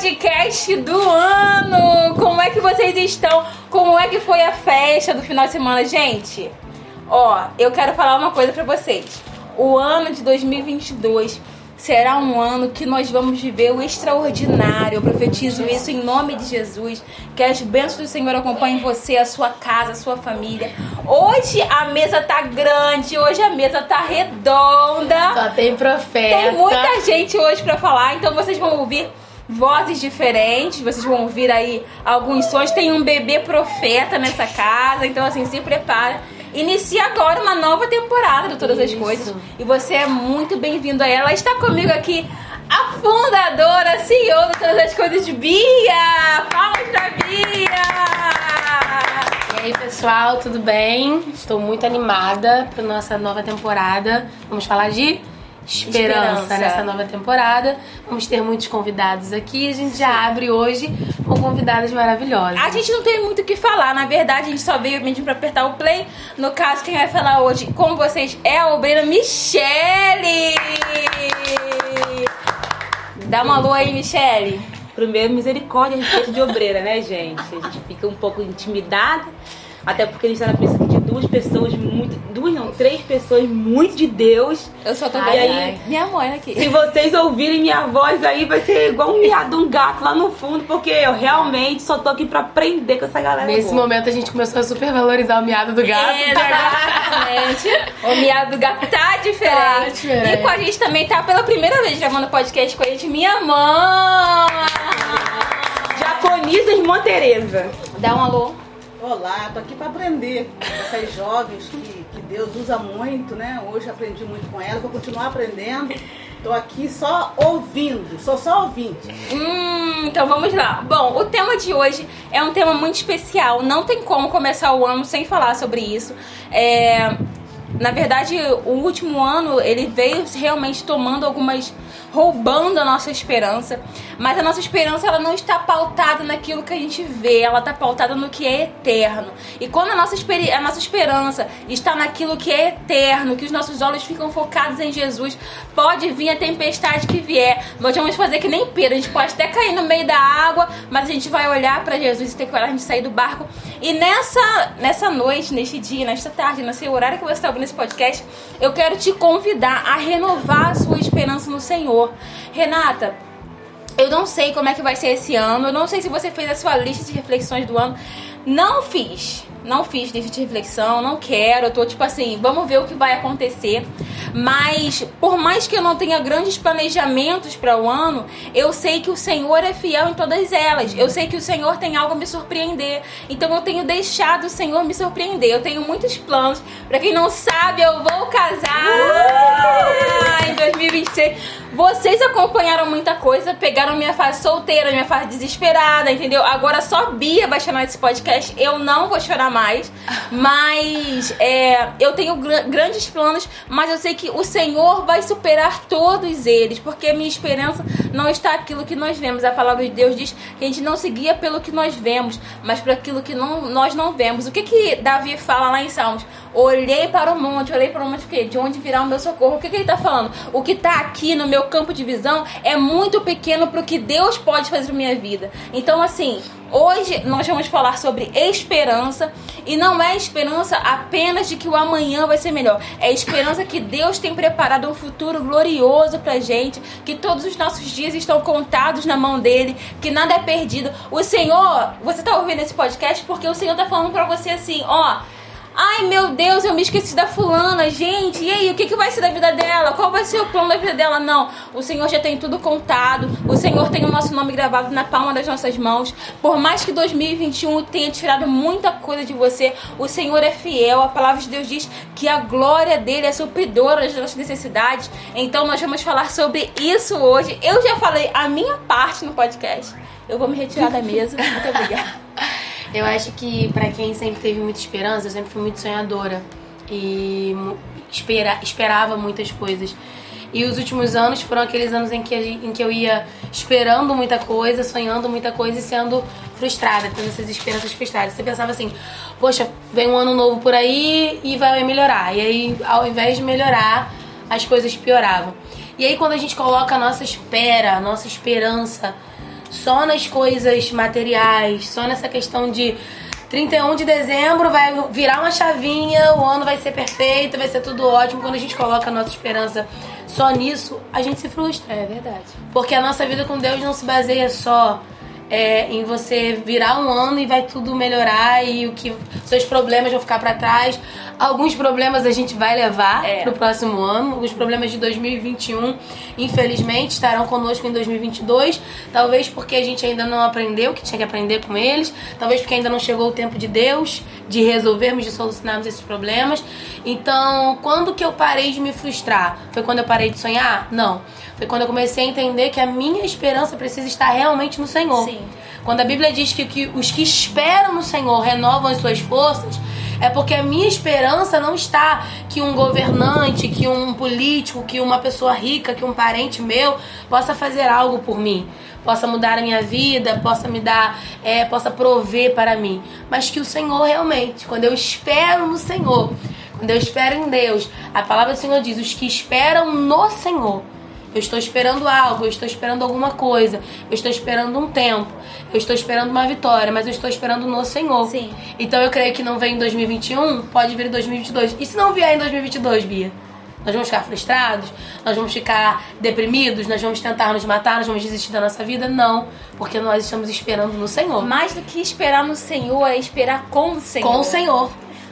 podcast do ano! Como é que vocês estão? Como é que foi a festa do final de semana, gente? Ó, eu quero falar uma coisa pra vocês. O ano de 2022 será um ano que nós vamos viver o extraordinário. Eu profetizo isso em nome de Jesus. Que as bênçãos do Senhor acompanhem você, a sua casa, a sua família. Hoje a mesa tá grande, hoje a mesa tá redonda. Só tem profeta. Tem muita gente hoje pra falar, então vocês vão ouvir vozes diferentes, vocês vão ouvir aí alguns sons. Tem um bebê profeta nessa casa, então assim, se prepara. Inicia agora uma nova temporada de Todas Isso. as Coisas. E você é muito bem-vindo a ela. Está comigo aqui a fundadora, CEO de Todas as Coisas, Bia! Palmas pra Bia! E aí, pessoal, tudo bem? Estou muito animada para nossa nova temporada. Vamos falar de esperança, Esperança. nessa nova temporada. Vamos ter muitos convidados aqui. A gente já abre hoje com convidadas maravilhosas. A gente não tem muito o que falar, na verdade, a gente só veio mesmo pra apertar o play. No caso, quem vai falar hoje com vocês é a obreira Michele! Dá uma alô aí, Michele. Primeiro, misericórdia a respeito de obreira, né, gente? A gente fica um pouco intimidada, até porque a gente tá na duas pessoas muito. Duas não, três pessoas muito de Deus. Eu só tô Ai, vendo ai. minha mãe aqui. Se vocês ouvirem minha voz aí, vai ser igual um miado de um gato lá no fundo, porque eu realmente só tô aqui pra aprender com essa galera. Nesse boa. momento a gente começou a supervalorizar o miado do gato. Exatamente. o miado do gato tá diferente. Tá diferente. E com a gente também tá pela primeira vez gravando podcast com a gente, minha mãe. Japonisa irmã Tereza. Dá um alô. Olá, tô aqui para aprender essas jovens que, que Deus usa muito, né? Hoje aprendi muito com elas, vou continuar aprendendo. Tô aqui só ouvindo, sou só ouvinte. Hum, então vamos lá. Bom, o tema de hoje é um tema muito especial. Não tem como começar o ano sem falar sobre isso. É, na verdade, o último ano ele veio realmente tomando algumas. Roubando a nossa esperança. Mas a nossa esperança ela não está pautada naquilo que a gente vê, ela está pautada no que é eterno. E quando a nossa, a nossa esperança está naquilo que é eterno, que os nossos olhos ficam focados em Jesus, pode vir a tempestade que vier. Nós vamos fazer que nem Pedro, a gente pode até cair no meio da água, mas a gente vai olhar para Jesus e ter coragem de sair do barco. E nessa, nessa noite, neste dia, nesta tarde, nesse horário que você está ouvindo esse podcast, eu quero te convidar a renovar a sua esperança no Senhor. Renata, eu não sei como é que vai ser esse ano. Eu não sei se você fez a sua lista de reflexões do ano. Não fiz. Não fiz lista de reflexão, não quero. Eu tô tipo assim, vamos ver o que vai acontecer. Mas por mais que eu não tenha grandes planejamentos para o ano, eu sei que o Senhor é fiel em todas elas. Eu sei que o Senhor tem algo a me surpreender. Então eu tenho deixado o Senhor me surpreender. Eu tenho muitos planos. Para quem não sabe, eu vou casar em 2026. Vocês acompanharam muita coisa, pegaram minha fase solteira, minha fase desesperada, entendeu? Agora só Bia vai chorar nesse podcast, eu não vou chorar mais. Mas é, eu tenho gra- grandes planos, mas eu sei que o Senhor vai superar todos eles, porque minha esperança não está aquilo que nós vemos. A palavra de Deus diz que a gente não se guia pelo que nós vemos, mas por aquilo que não, nós não vemos. O que que Davi fala lá em Salmos? Olhei para o monte, olhei para o monte, de onde virá o meu socorro? O que, que ele está falando? O que está aqui no meu campo de visão é muito pequeno para o que Deus pode fazer na minha vida. Então, assim, hoje nós vamos falar sobre esperança e não é esperança apenas de que o amanhã vai ser melhor. É esperança que Deus tem preparado um futuro glorioso pra gente, que todos os nossos dias estão contados na mão dele, que nada é perdido. O Senhor, você tá ouvindo esse podcast porque o Senhor tá falando pra você assim, ó, Ai meu Deus, eu me esqueci da fulana, gente. E aí, o que, que vai ser da vida dela? Qual vai ser o plano da vida dela? Não, o Senhor já tem tudo contado. O Senhor tem o nosso nome gravado na palma das nossas mãos. Por mais que 2021 tenha tirado muita coisa de você, o Senhor é fiel. A palavra de Deus diz que a glória dele é supridora das nossas necessidades. Então nós vamos falar sobre isso hoje. Eu já falei a minha parte no podcast. Eu vou me retirar da mesa. Muito obrigada. Eu acho que pra quem sempre teve muita esperança, eu sempre fui muito sonhadora e espera, esperava muitas coisas. E os últimos anos foram aqueles anos em que, em que eu ia esperando muita coisa, sonhando muita coisa e sendo frustrada, tendo essas esperanças frustradas. Você pensava assim, poxa, vem um ano novo por aí e vai melhorar. E aí, ao invés de melhorar, as coisas pioravam. E aí, quando a gente coloca a nossa espera, a nossa esperança só nas coisas materiais, só nessa questão de 31 de dezembro vai virar uma chavinha, o ano vai ser perfeito, vai ser tudo ótimo. Quando a gente coloca a nossa esperança só nisso, a gente se frustra. É verdade. Porque a nossa vida com Deus não se baseia só é, em você virar um ano e vai tudo melhorar e o que seus problemas vão ficar para trás. Alguns problemas a gente vai levar É. pro próximo ano. Os problemas de 2021, infelizmente, estarão conosco em 2022. Talvez porque a gente ainda não aprendeu o que tinha que aprender com eles. Talvez porque ainda não chegou o tempo de Deus de resolvermos, de solucionarmos esses problemas. Então, quando que eu parei de me frustrar? Foi quando eu parei de sonhar? Não. Foi quando eu comecei a entender que a minha esperança precisa estar realmente no Senhor. Sim. Quando a Bíblia diz que, que os que esperam no Senhor renovam as suas forças, é porque a minha esperança não está que um governante, que um político, que uma pessoa rica, que um parente meu possa fazer algo por mim, possa mudar a minha vida, possa me dar, é, possa prover para mim, mas que o Senhor realmente, quando eu espero no Senhor, quando eu espero em Deus, a palavra do Senhor diz: os que esperam no Senhor. Eu estou esperando algo, eu estou esperando alguma coisa, eu estou esperando um tempo, eu estou esperando uma vitória, mas eu estou esperando no Senhor. Sim. Então eu creio que não vem em 2021, pode vir em 2022. E se não vier em 2022, Bia? Nós vamos ficar frustrados? Nós vamos ficar deprimidos? Nós vamos tentar nos matar? Nós vamos desistir da nossa vida? Não, porque nós estamos esperando no Senhor. Mais do que esperar no Senhor, é esperar com o Senhor. Com o Senhor.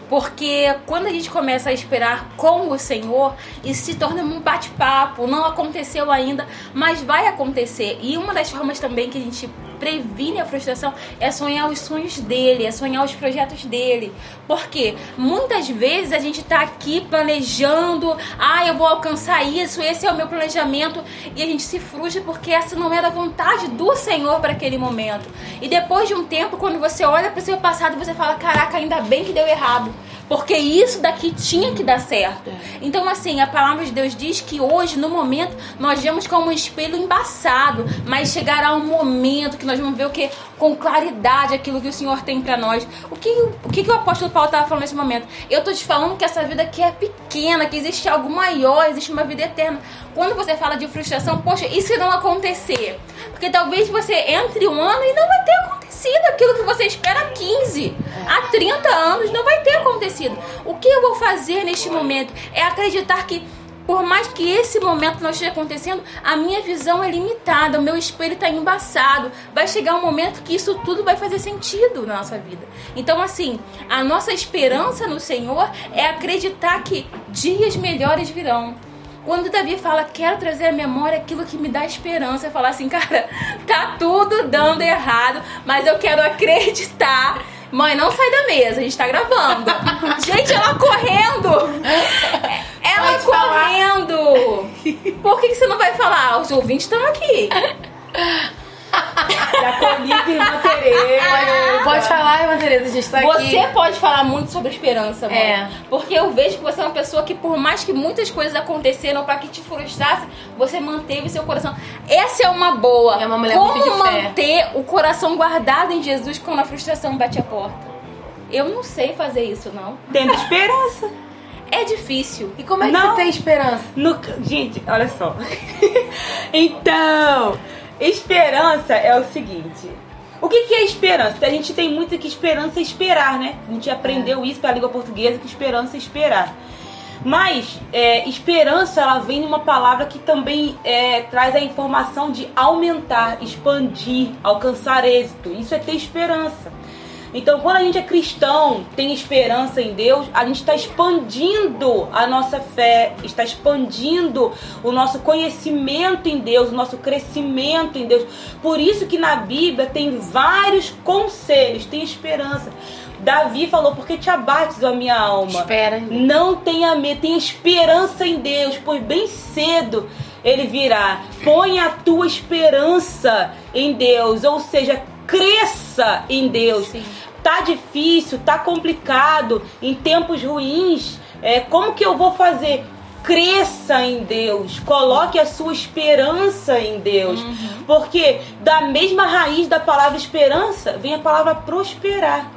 Porque quando a gente começa a esperar com o Senhor, isso se torna um bate-papo. Não aconteceu ainda, mas vai acontecer. E uma das formas também que a gente previne a frustração é sonhar os sonhos dele, é sonhar os projetos dele. Porque muitas vezes a gente tá aqui planejando, ah, eu vou alcançar isso, esse é o meu planejamento, e a gente se frustra porque essa não era a vontade do Senhor para aquele momento. E depois de um tempo, quando você olha para o seu passado, você fala: caraca, ainda bem que deu errado. Porque isso daqui tinha que dar certo. Então, assim, a palavra de Deus diz que hoje, no momento, nós vemos como um espelho embaçado. Mas chegará um momento que nós vamos ver o que? Com claridade aquilo que o Senhor tem pra nós. O que o, que, que o apóstolo Paulo estava falando nesse momento? Eu tô te falando que essa vida aqui é pequena, que existe algo maior, existe uma vida eterna. Quando você fala de frustração, poxa, se não acontecer? Porque talvez você entre um ano e não vai ter acontecido aquilo que você espera há 15, há 30 anos, não vai ter acontecido. O que eu vou fazer neste momento é acreditar que por mais que esse momento não esteja acontecendo, a minha visão é limitada, o meu espelho está embaçado. Vai chegar um momento que isso tudo vai fazer sentido na nossa vida. Então, assim, a nossa esperança no Senhor é acreditar que dias melhores virão. Quando Davi fala, quero trazer à memória aquilo que me dá esperança, falar assim, cara, tá tudo dando errado, mas eu quero acreditar. Mãe, não sai da mesa, a gente tá gravando. gente, ela correndo! Ela Pode falar. correndo! Por que, que você não vai falar? Os ouvintes estão aqui. Da colhido irmã Tereza. Pode falar, irmã Tereza, a gente tá aqui. Você pode falar muito sobre esperança, mãe. É. Porque eu vejo que você é uma pessoa que, por mais que muitas coisas aconteceram para que te frustrasse, você manteve seu coração. Essa é uma boa. É uma mulher Como muito de fé. manter o coração guardado em Jesus quando a frustração bate a porta? Eu não sei fazer isso, não. Tendo esperança. É difícil. E como é que Não. você tem esperança? No- gente, olha só. então, esperança é o seguinte. O que, que é esperança? A gente tem muito que esperança é esperar, né? A gente aprendeu isso pela língua portuguesa, que esperança é esperar. Mas é, esperança, ela vem de uma palavra que também é, traz a informação de aumentar, expandir, alcançar êxito. Isso é ter esperança. Então, quando a gente é cristão, tem esperança em Deus, a gente está expandindo a nossa fé, está expandindo o nosso conhecimento em Deus, o nosso crescimento em Deus. Por isso que na Bíblia tem vários conselhos, tem esperança. Davi falou: Por que te abates, a minha alma? Espera. Não tenha medo, tenha esperança em Deus, pois bem cedo ele virá. Põe a tua esperança em Deus, ou seja, cresça em Deus. Sim. Tá difícil, tá complicado, em tempos ruins, é, como que eu vou fazer? Cresça em Deus, coloque a sua esperança em Deus, porque da mesma raiz da palavra esperança vem a palavra prosperar.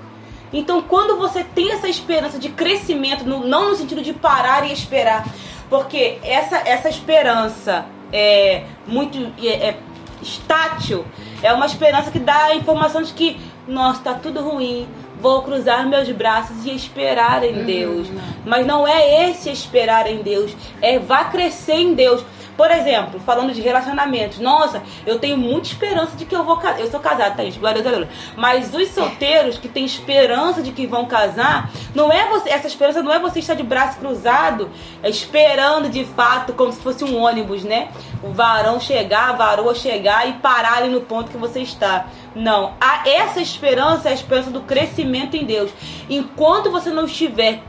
Então, quando você tem essa esperança de crescimento, no- não no sentido de parar e esperar, porque essa, essa esperança é muito é, é estátil, É uma esperança que dá a informação de que, nossa, tá tudo ruim. Vou cruzar meus braços e esperar em Deus. Mas não é esse esperar em Deus. É vá crescer em Deus. Por exemplo, falando de relacionamentos, nossa, eu tenho muita esperança de que eu vou casar. Eu sou casada, Thaís, glória a Deus. Mas os solteiros que têm esperança de que vão casar, não é você, essa esperança não é você estar de braço cruzado, esperando de fato, como se fosse um ônibus, né? O varão chegar, a varoa chegar e parar ali no ponto que você está. Não, a, essa esperança é a esperança do crescimento em Deus. Enquanto você não estiver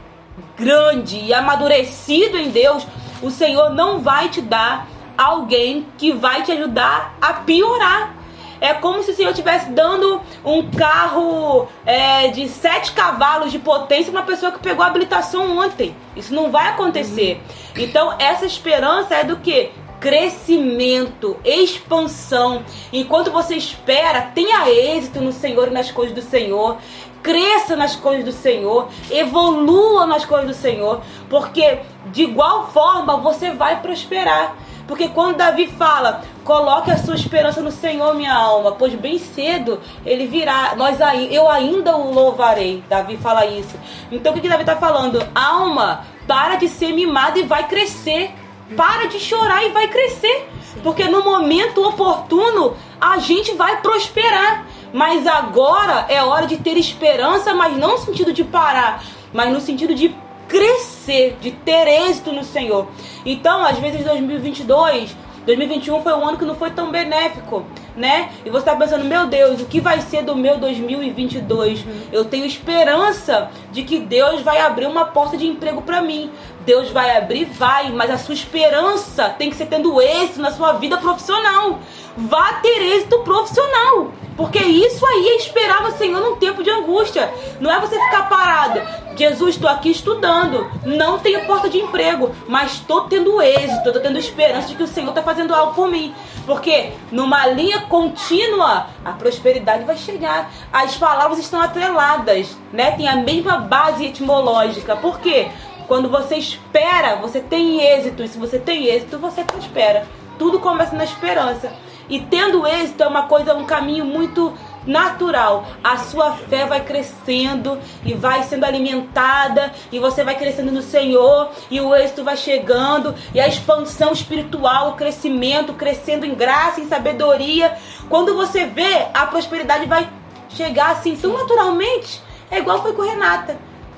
grande e amadurecido em Deus, o Senhor não vai te dar alguém que vai te ajudar a piorar. É como se o Senhor estivesse dando um carro é, de sete cavalos de potência para uma pessoa que pegou a habilitação ontem. Isso não vai acontecer. Então, essa esperança é do que? Crescimento, expansão. Enquanto você espera, tenha êxito no Senhor e nas coisas do Senhor cresça nas coisas do Senhor, evolua nas coisas do Senhor, porque de igual forma você vai prosperar. Porque quando Davi fala, coloque a sua esperança no Senhor, minha alma, pois bem cedo ele virá, nós eu ainda o louvarei. Davi fala isso. Então o que, que Davi está falando? Alma, para de ser mimada e vai crescer. Para de chorar e vai crescer. Porque no momento oportuno a gente vai prosperar. Mas agora é hora de ter esperança, mas não no sentido de parar, mas no sentido de crescer, de ter êxito no Senhor. Então, às vezes 2022, 2021 foi um ano que não foi tão benéfico, né? E você está pensando, meu Deus, o que vai ser do meu 2022? Eu tenho esperança de que Deus vai abrir uma porta de emprego para mim. Deus vai abrir, vai, mas a sua esperança tem que ser tendo êxito na sua vida profissional. Vá ter êxito profissional. Porque isso aí é esperar no Senhor num tempo de angústia. Não é você ficar parado. Jesus, estou aqui estudando. Não tenho porta de emprego, mas estou tendo êxito, estou tendo esperança de que o Senhor está fazendo algo por mim. Porque numa linha contínua, a prosperidade vai chegar. As palavras estão atreladas, né? Tem a mesma base etimológica. Por quê? Quando você espera, você tem êxito. E se você tem êxito, você prospera. Tudo começa na esperança. E tendo êxito é uma coisa, um caminho muito natural. A sua fé vai crescendo e vai sendo alimentada e você vai crescendo no Senhor e o êxito vai chegando e a expansão espiritual, o crescimento, crescendo em graça, em sabedoria. Quando você vê, a prosperidade vai chegar assim tão naturalmente. É igual foi com Renata,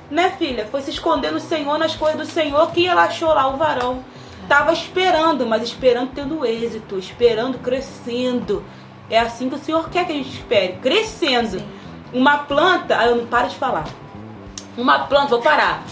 né, filha? Foi se esconder no Senhor, nas coisas do Senhor, que ela achou lá o varão. Tava esperando, mas esperando tendo êxito, esperando crescendo. É assim que o Senhor quer que a gente espere, crescendo. Sim. Uma planta, aí eu não paro de falar. Uma planta, vou parar.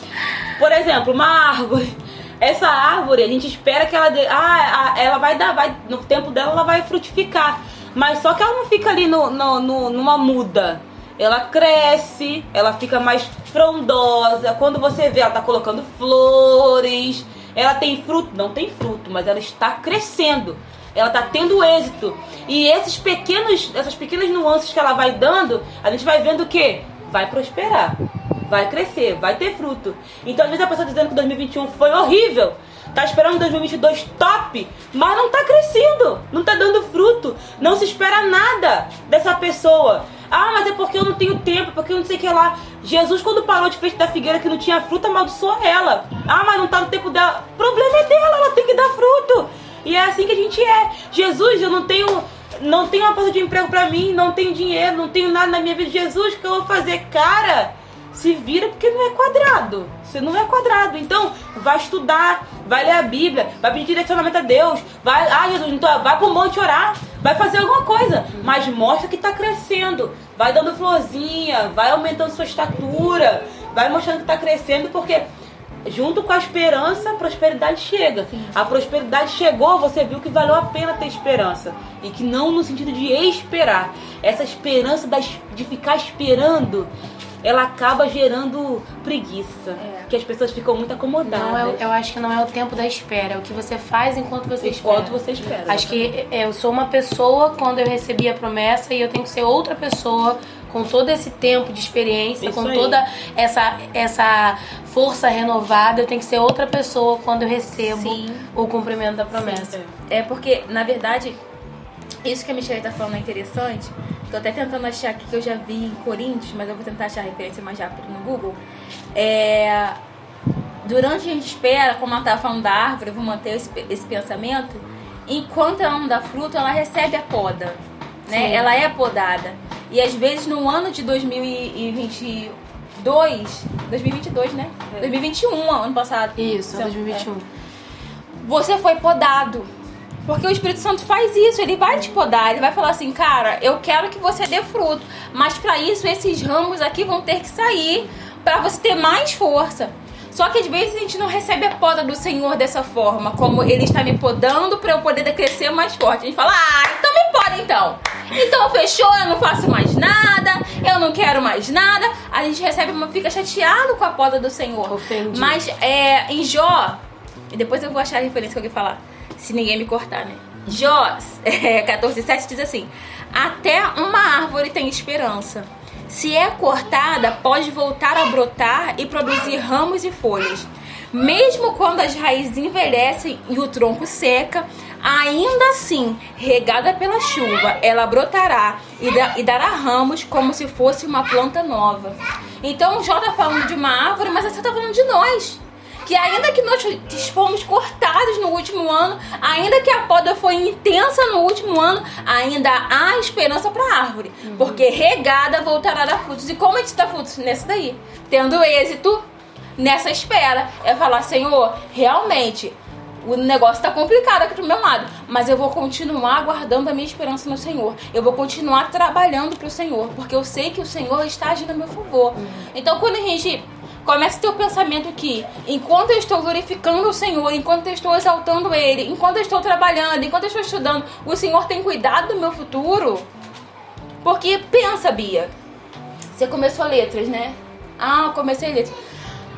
Por exemplo, uma árvore. Essa árvore, a gente espera que ela dê, ah, ela vai dar, vai no tempo dela ela vai frutificar. Mas só que ela não fica ali no, no, no numa muda. Ela cresce, ela fica mais frondosa. Quando você vê, ela tá colocando flores ela tem fruto? Não tem fruto, mas ela está crescendo. Ela está tendo êxito. E esses pequenos, essas pequenas nuances que ela vai dando, a gente vai vendo que vai prosperar, vai crescer, vai ter fruto. Então, às vezes a pessoa dizendo que 2021 foi horrível, tá esperando 2022 top, mas não tá crescendo, não tá dando fruto, não se espera nada dessa pessoa. Ah, mas é porque eu não tenho tempo, porque eu não sei o que lá. Jesus, quando parou de frente da figueira que não tinha fruta, amaldiçoou ela. Ah, mas não tá no tempo dela. O problema é dela, ela tem que dar fruto. E é assim que a gente é. Jesus, eu não tenho não tenho uma porta de emprego para mim, não tenho dinheiro, não tenho nada na minha vida. Jesus, o que eu vou fazer? Cara, se vira porque não é quadrado. Você não é quadrado. Então, vai estudar, vai ler a Bíblia, vai pedir direcionamento a Deus, vai, ah, Jesus, então, vai pro monte orar, vai fazer alguma coisa, mas mostra que tá crescendo. Vai dando florzinha, vai aumentando sua estatura, vai mostrando que tá crescendo, porque junto com a esperança, a prosperidade chega. Sim. A prosperidade chegou, você viu que valeu a pena ter esperança. E que não no sentido de esperar. Essa esperança de ficar esperando ela acaba gerando preguiça. É. Que as pessoas ficam muito acomodadas. Não, eu, eu, acho que não é o tempo da espera, é o que você faz enquanto você enquanto espera. Enquanto você espera. Acho que é, eu sou uma pessoa quando eu recebi a promessa e eu tenho que ser outra pessoa com todo esse tempo de experiência, Isso com aí. toda essa, essa força renovada, eu tenho que ser outra pessoa quando eu recebo Sim. o cumprimento da promessa. É porque, na verdade, isso que a Michelle tá falando é interessante. Tô até tentando achar aqui que eu já vi em Coríntios, mas eu vou tentar achar a referência mais rápido no Google. É, durante a gente espera, como ela tava falando da árvore, eu vou manter esse, esse pensamento. Enquanto ela não dá fruto, ela recebe a poda, né? Sim. Ela é podada. E às vezes no ano de 2022, 2022, né? 2021, ano passado. Isso, Então, 2021. você foi podado. Porque o Espírito Santo faz isso, ele vai te podar, ele vai falar assim, cara, eu quero que você dê fruto, mas para isso esses ramos aqui vão ter que sair para você ter mais força. Só que às vezes a gente não recebe a poda do Senhor dessa forma, como ele está me podando para eu poder crescer mais forte. A gente fala, ah, então me poda então. Então fechou, eu não faço mais nada, eu não quero mais nada. A gente recebe, uma, fica chateado com a poda do Senhor. Ofendido. Mas é, em Jó, e depois eu vou achar a referência que alguém falar, se ninguém me cortar, né? Jó é, 14,7 diz assim: Até uma árvore tem esperança. Se é cortada, pode voltar a brotar e produzir ramos e folhas. Mesmo quando as raízes envelhecem e o tronco seca, ainda assim, regada pela chuva, ela brotará e, da- dará ramos como se fosse uma planta nova. Então, Jó tá falando de uma árvore, mas você tá falando de nós que ainda que nós fomos cortados no último ano, ainda que a poda foi intensa no último ano, ainda há esperança para a árvore, porque regada voltará a dar frutos. E como a gente dá frutos nessa daí? Tendo êxito nessa espera. É falar, Senhor, realmente o negócio tá complicado aqui do meu lado, mas eu vou continuar guardando a minha esperança no Senhor. Eu vou continuar trabalhando pro Senhor, porque eu sei que o Senhor está agindo a meu favor. Então, quando a gente ter o pensamento que, enquanto eu estou glorificando o Senhor, enquanto eu estou exaltando Ele, enquanto eu estou trabalhando, enquanto eu estou estudando, o Senhor tem cuidado do meu futuro. Porque pensa, Bia, você começou letras, né? Ah, eu comecei letras.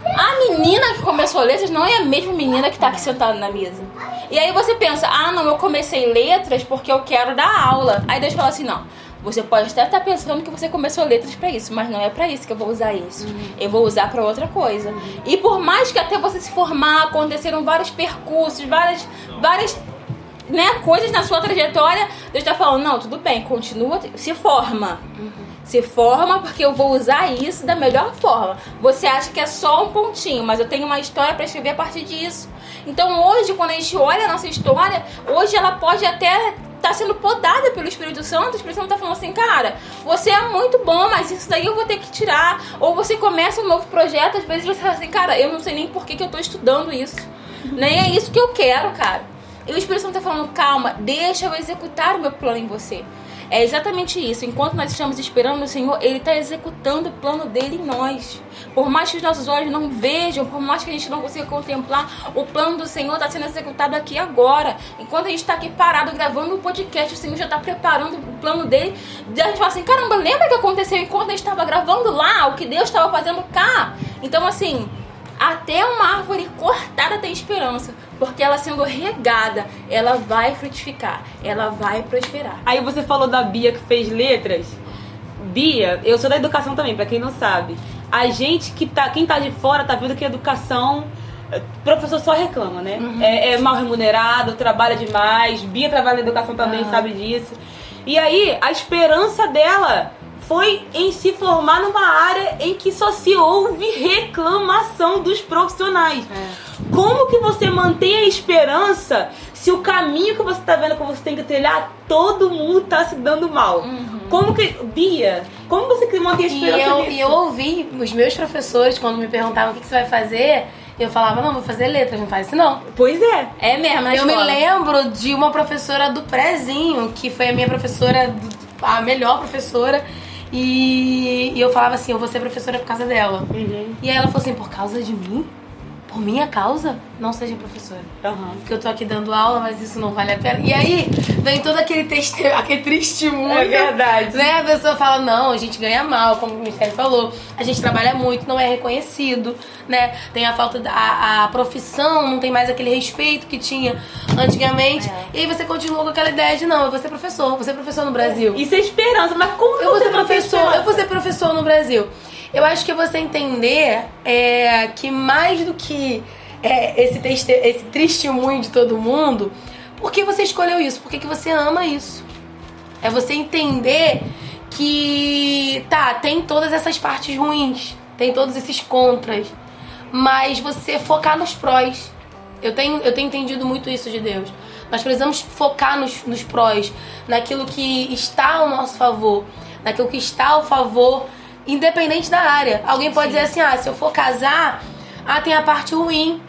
A menina que começou letras não é a mesma menina que tá aqui sentada na mesa. E aí você pensa, ah, não, eu comecei letras porque eu quero dar aula. Aí Deus fala assim, não. Você pode até estar pensando que você começou letras pra isso, mas não é pra isso que eu vou usar isso. Eu vou usar pra outra coisa. E por mais que até você se formar, aconteceram vários percursos, várias, várias né, coisas na sua trajetória, Deus tá falando, não, tudo bem, continua, se forma. Se forma porque eu vou usar isso da melhor forma. Você acha que é só um pontinho, mas eu tenho uma história pra escrever a partir disso. Então hoje, quando a gente olha a nossa história, hoje ela pode até estar sendo podada pelo Espírito Santo. O Espírito Santo tá falando assim, cara, você é muito bom, mas isso daí eu vou ter que tirar. Ou você começa um novo projeto, às vezes você fala assim, cara, eu não sei nem por que, que eu tô estudando isso. Nem é isso que eu quero, cara. E o Espírito Santo tá falando, calma, deixa eu executar o meu plano em você. É exatamente isso. Enquanto nós estamos esperando o Senhor, Ele está executando o plano dele em nós. Por mais que os nossos olhos não vejam, por mais que a gente não consiga contemplar, o plano do Senhor está sendo executado aqui agora. Enquanto a gente está aqui parado gravando o podcast, o Senhor já está preparando o plano dele. E a gente fala assim: caramba, lembra que aconteceu enquanto a gente estava gravando lá? O que Deus estava fazendo cá? Então, assim, até uma árvore cortada tem esperança, porque ela sendo regada, ela vai frutificar, ela vai prosperar. Aí você falou da Bia que fez letras. Bia, eu sou da educação também, pra quem não sabe. A gente que tá, quem tá de fora tá vendo que a educação eh, professor só reclama, né? É, é mal remunerado, trabalha demais. Bia trabalha na educação também, sabe disso. E aí, a esperança dela foi em se formar numa área em que só se ouve reclamação dos profissionais. Como que você mantém a esperança se o caminho que você tá vendo que você tem que trilhar, todo mundo tá se dando mal? Como que. Bia, como você mantém a E esperança eu, nisso? e eu ouvi os meus professores, quando me perguntavam o que, que você vai fazer, eu falava, não, vou fazer letras, não faz isso não. Pois é. É mesmo, eu me lembro de uma professora do prézinho, que foi a minha professora, a melhor professora, e, e eu falava assim, eu vou ser professora por causa dela. E aí ela falou assim, por causa de mim? Por minha causa? Não seja professora. Aham. Porque eu tô aqui dando aula, mas isso não vale a pena. E aí vem todo aquele, teste, aquele testemunho. É verdade. Né? A pessoa fala, não, a gente ganha mal, como o Ministério falou. A gente trabalha muito, não é reconhecido, né? Tem a falta da a, a profissão, não tem mais aquele respeito que tinha antigamente. E aí você continua com aquela ideia de, não, eu vou ser professor, vou ser professor no Brasil. Isso é esperança, mas como Eu vou ser professor, eu vou ser professor no Brasil. Eu acho que é você entender é, que mais do que é, esse, teste- esse testemunho de todo mundo, por que você escolheu isso? Por que, que você ama isso? É você entender que tá, tem todas essas partes ruins, tem todos esses contras, mas você focar nos prós. Eu tenho, eu tenho entendido muito isso de Deus. Nós precisamos focar nos, nos prós, naquilo que está ao nosso favor, naquilo que está ao favor, independente da área. Alguém pode Sim. dizer assim: ah, se eu for casar, ah, tem a parte ruim.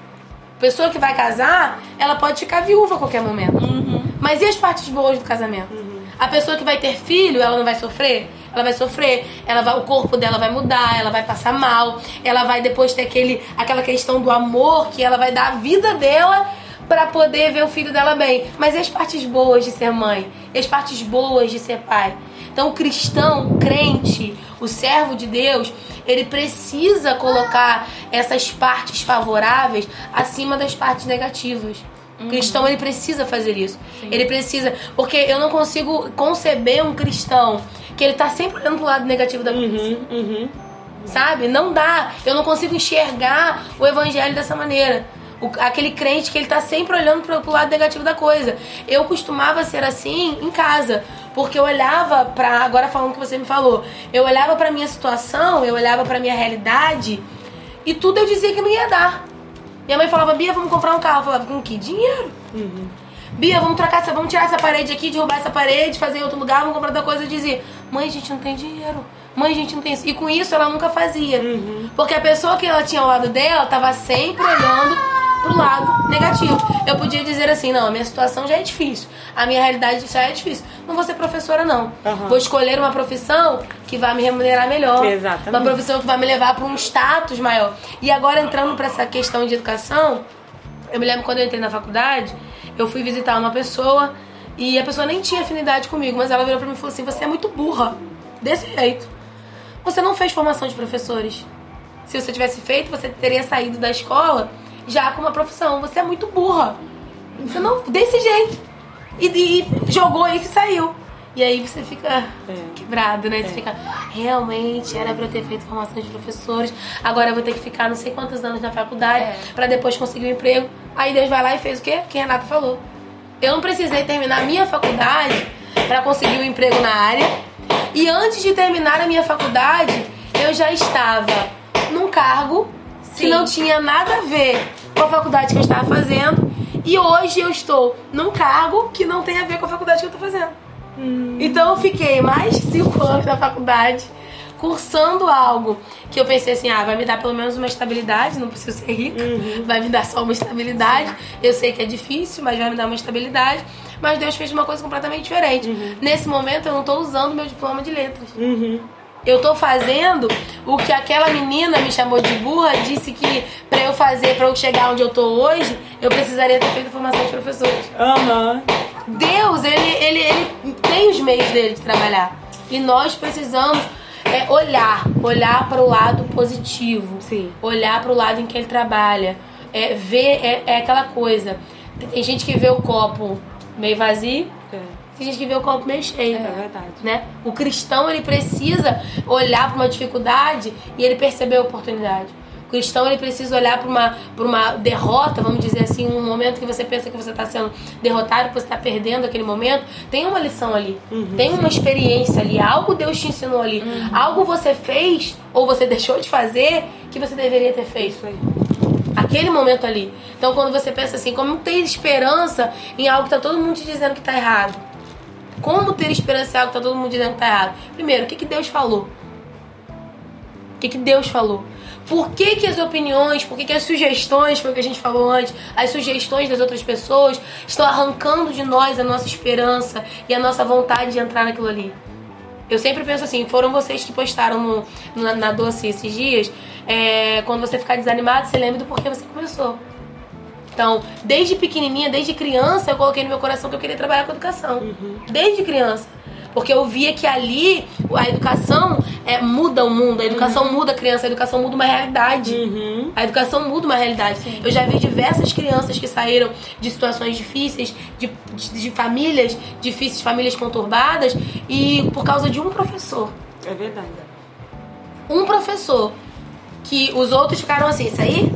A pessoa que vai casar, ela pode ficar viúva a qualquer momento. Uhum. Mas e as partes boas do casamento? Uhum. A pessoa que vai ter filho, ela não vai sofrer? Ela vai sofrer, ela vai, o corpo dela vai mudar, ela vai passar mal, ela vai depois ter aquele, aquela questão do amor que ela vai dar a vida dela para poder ver o filho dela bem. Mas e as partes boas de ser mãe? E as partes boas de ser pai? Então, o cristão, o crente, o servo de Deus, ele precisa colocar essas partes favoráveis acima das partes negativas. O cristão ele precisa fazer isso. Sim. Ele precisa, porque eu não consigo conceber um cristão que ele tá sempre olhando pro lado negativo da coisa. Uhum, uhum. Sabe? Não dá. Eu não consigo enxergar o evangelho dessa maneira. O, aquele crente que ele tá sempre olhando pro, pro lado negativo da coisa. Eu costumava ser assim em casa. Porque eu olhava pra. Agora falando o que você me falou. Eu olhava pra minha situação, eu olhava pra minha realidade. E tudo eu dizia que não ia dar. Minha mãe falava, Bia, vamos comprar um carro. Eu falava, com que? Dinheiro. Uhum. Bia, vamos trocar essa, vamos tirar essa parede aqui, derrubar essa parede, fazer em outro lugar, vamos comprar outra coisa. Eu dizia, mãe, a gente não tem dinheiro. Mãe, a gente não tem isso. E com isso ela nunca fazia. Uhum. Porque a pessoa que ela tinha ao lado dela tava sempre olhando pro lado negativo. Eu podia dizer assim, não, a minha situação já é difícil, a minha realidade já é difícil. Não vou ser professora, não. Uhum. Vou escolher uma profissão que vai me remunerar melhor. Exatamente. Uma profissão que vai me levar para um status maior. E agora, entrando para essa questão de educação, eu me lembro quando eu entrei na faculdade, eu fui visitar uma pessoa e a pessoa nem tinha afinidade comigo, mas ela virou para mim e falou assim: Você é muito burra. Desse jeito. Você não fez formação de professores. Se você tivesse feito, você teria saído da escola já com uma profissão. Você é muito burra. Você não. desse jeito. E, e jogou isso e saiu. E aí você fica é. quebrado, né? Você é. fica, realmente era pra eu ter feito formação de professores, agora eu vou ter que ficar não sei quantos anos na faculdade é. para depois conseguir um emprego. Aí Deus vai lá e fez o quê? O que a Renata falou. Eu não precisei terminar a minha faculdade para conseguir um emprego na área. E antes de terminar a minha faculdade, eu já estava num cargo. Que não tinha nada a ver com a faculdade que eu estava fazendo. E hoje eu estou num cargo que não tem a ver com a faculdade que eu estou fazendo. Hum. Então eu fiquei mais de cinco anos na faculdade cursando algo que eu pensei assim, ah, vai me dar pelo menos uma estabilidade, não preciso ser rica, uhum. vai me dar só uma estabilidade. Eu sei que é difícil, mas vai me dar uma estabilidade. Mas Deus fez uma coisa completamente diferente. Uhum. Nesse momento eu não estou usando meu diploma de letras. Uhum. Eu tô fazendo o que aquela menina me chamou de burra, disse que para eu fazer, para eu chegar onde eu tô hoje, eu precisaria ter feito formação de professores. Uhum. Deus, ele, ele, ele tem os meios dele de trabalhar. E nós precisamos é, olhar, olhar para o lado positivo. Sim. Olhar para o lado em que ele trabalha. É, ver, é, é aquela coisa. Tem gente que vê o copo meio vazio. Tem gente que vê o copo meio cheio. É verdade. Né? O cristão, ele precisa olhar para uma dificuldade e ele perceber a oportunidade. O cristão, ele precisa olhar para uma, uma derrota, vamos dizer assim, um momento que você pensa que você está sendo derrotado, que você está perdendo aquele momento. Tem uma lição ali. Uhum, tem uma experiência ali. Algo Deus te ensinou ali. Uhum. Algo você fez ou você deixou de fazer que você deveria ter feito. Aquele momento ali. Então, quando você pensa assim, como ter esperança em algo que tá todo mundo te dizendo que tá errado? Como ter esperança em algo que tá todo mundo dizendo que tá errado? Primeiro, o que, que Deus falou? O que, que Deus falou? Por que, que as opiniões, por que, que as sugestões, foi o que a gente falou antes, as sugestões das outras pessoas estão arrancando de nós a nossa esperança e a nossa vontade de entrar naquilo ali? Eu sempre penso assim, foram vocês que postaram no, na, na doce esses dias, é, quando você ficar desanimado, você lembra do porquê você começou. Então, desde pequenininha, desde criança, eu coloquei no meu coração que eu queria trabalhar com educação. Uhum. Desde criança. Porque eu via que ali a educação é, muda o mundo, a educação uhum. muda a criança, a educação muda uma realidade. Uhum. A educação muda uma realidade. Sim. Eu já vi diversas crianças que saíram de situações difíceis, de, de, de famílias difíceis, famílias conturbadas, e por causa de um professor. É verdade. Um professor que os outros ficaram assim, isso aí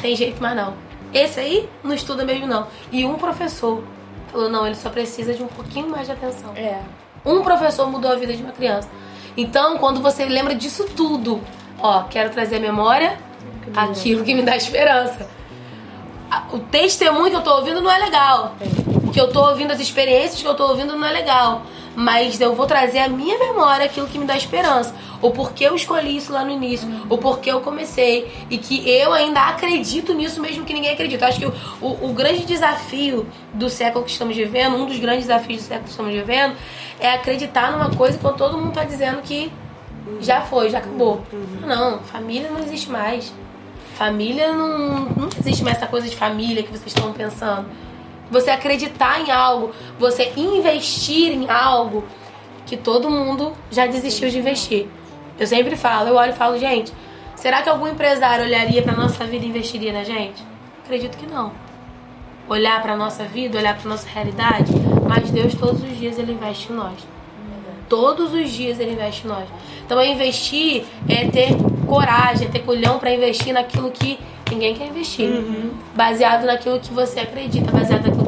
tem jeito mais não. Esse aí não estuda mesmo não. E um professor falou: não, ele só precisa de um pouquinho mais de atenção. É. Um professor mudou a vida de uma criança. Então, quando você lembra disso tudo, ó, quero trazer à memória aquilo que me dá esperança. O testemunho que eu tô ouvindo não é legal. O que eu tô ouvindo, as experiências que eu tô ouvindo não é legal. Mas eu vou trazer à minha memória aquilo que me dá esperança. O porquê eu escolhi isso lá no início. O porquê eu comecei. E que eu ainda acredito nisso mesmo que ninguém acredita. Eu acho que o, o, o grande desafio do século que estamos vivendo, um dos grandes desafios do século que estamos vivendo, é acreditar numa coisa quando todo mundo tá dizendo que já foi, já acabou. Não, família não existe mais. Família não, não existe mais essa coisa de família que vocês estão pensando. Você acreditar em algo, você investir em algo que todo mundo já desistiu de investir. Eu sempre falo, eu olho e falo, gente, será que algum empresário olharia pra nossa vida e investiria na gente? Acredito que não. Olhar pra nossa vida, olhar pra nossa realidade, mas Deus todos os dias ele investe em nós. Todos os dias ele investe em nós. Então, é investir é ter coragem, é ter culhão pra investir naquilo que ninguém quer investir. Baseado naquilo que você acredita, baseado naquilo.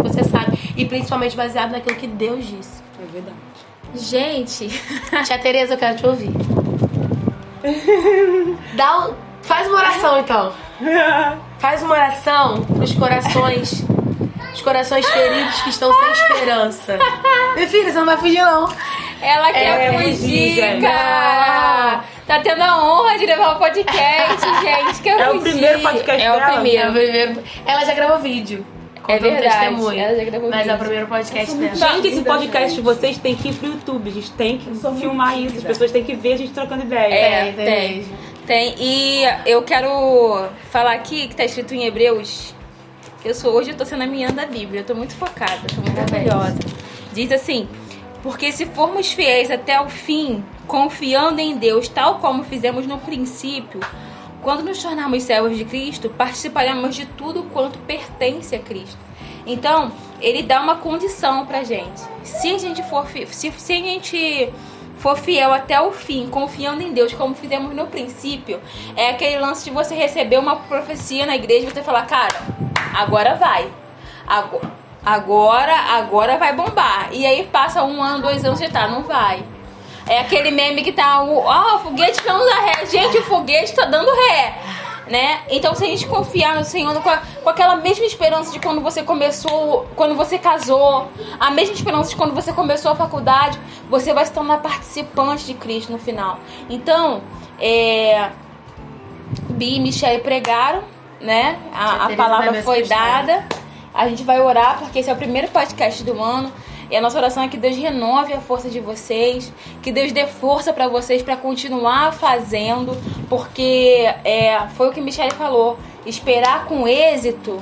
E principalmente baseado naquilo que Deus disse. É verdade. Gente, Tia Tereza, eu quero te ouvir. Dá um- Faz uma oração então. Faz uma oração pros corações. Os corações feridos que estão sem esperança. Minha filha, você não vai fugir, não. ela quer É, fugir, gente. cara. Tá tendo a honra de levar o podcast, gente. Quer É o fugir. primeiro podcast É o dela? É o primeiro. primeiro. Ela já gravou vídeo. É verdade, testemunho. ela já gravou Mas é o primeiro podcast dela. Gente, esse podcast gente. de vocês tem que ir pro YouTube. A gente tem que filmar isso. As pessoas têm que ver a gente trocando ideia. É, Tem, tem tem. E eu quero falar aqui que tá escrito em Hebreus. Eu sou hoje eu tô sendo a menina da Bíblia. Eu tô muito focada, tô muito orgulhosa. Diz assim: Porque se formos fiéis até o fim, confiando em Deus, tal como fizemos no princípio, quando nos tornarmos servos de Cristo, participaremos de tudo quanto pertence a Cristo. Então, ele dá uma condição pra gente. Se a gente for se, se a gente for fiel até o fim, confiando em Deus, como fizemos no princípio, é aquele lance de você receber uma profecia na igreja e você falar, cara, agora vai. Ago- Agora, agora vai bombar. E aí passa um ano, dois anos, você tá, não vai. É aquele meme que tá, o ó, o foguete não dá ré. Gente, o foguete tá dando ré. Né? Então, se a gente confiar no Senhor com, a- com aquela mesma esperança de quando você começou, quando você casou, a mesma esperança de quando você começou a faculdade, você vai se tornar participante de Cristo no final. Então, é, Bi e Michelle pregaram, né? A, a palavra foi dada. A gente vai orar porque esse é o primeiro podcast do ano. E a nossa oração é que Deus renove a força de vocês, que Deus dê força para vocês para continuar fazendo, porque é, foi o que Michelle falou. Esperar com êxito,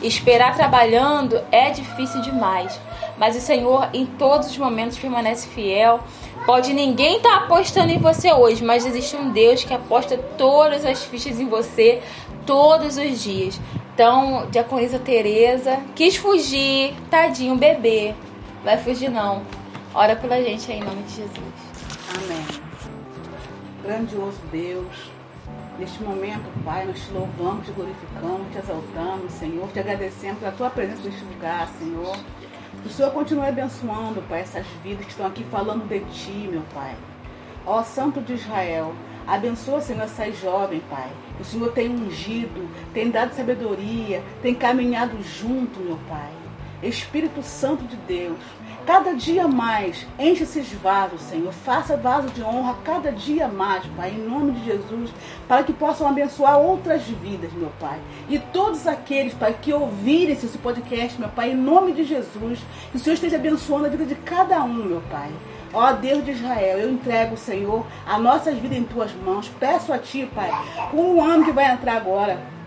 esperar trabalhando é difícil demais. Mas o Senhor em todos os momentos permanece fiel. Pode ninguém estar apostando em você hoje, mas existe um Deus que aposta todas as fichas em você todos os dias. Então, diaconisa Tereza quis fugir, tadinho, bebê. Vai fugir não. Ora pela gente aí em nome de Jesus. Amém. Grandioso Deus, neste momento, Pai, nós te louvamos, te glorificamos, te exaltamos, Senhor, te agradecemos pela tua presença neste lugar, Senhor. Que o Senhor continue abençoando, Pai, essas vidas que estão aqui falando de Ti, meu Pai. Ó Santo de Israel, abençoa, Senhor, essas jovens, Pai. O Senhor tem ungido, tem dado sabedoria, tem caminhado junto, meu Pai. Espírito Santo de Deus, cada dia mais, enche esses vasos, Senhor. Faça vaso de honra cada dia mais, Pai, em nome de Jesus, para que possam abençoar outras vidas, meu Pai. E todos aqueles, Pai, que ouvirem esse podcast, meu Pai, em nome de Jesus, que o Senhor esteja abençoando a vida de cada um, meu Pai. Ó Deus de Israel, eu entrego, Senhor, as nossas vidas em tuas mãos. Peço a ti, Pai, com o ano que vai entrar agora.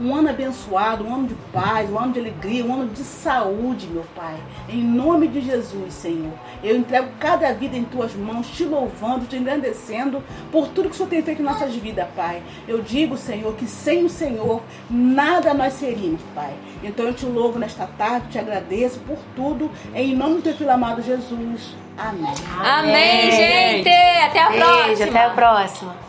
Um ano abençoado, um ano de paz, um ano de alegria, um ano de saúde, meu Pai. Em nome de Jesus, Senhor. Eu entrego cada vida em tuas mãos, te louvando, te engrandecendo por tudo que o Senhor tem feito em nossas vidas, Pai. Eu digo, Senhor, que sem o Senhor nada nós seríamos, Pai. Então eu te louvo nesta tarde, te agradeço por tudo. Em nome do teu filho amado Jesus. Amém. Amém, gente! Até a Beijo, próxima! até a próxima.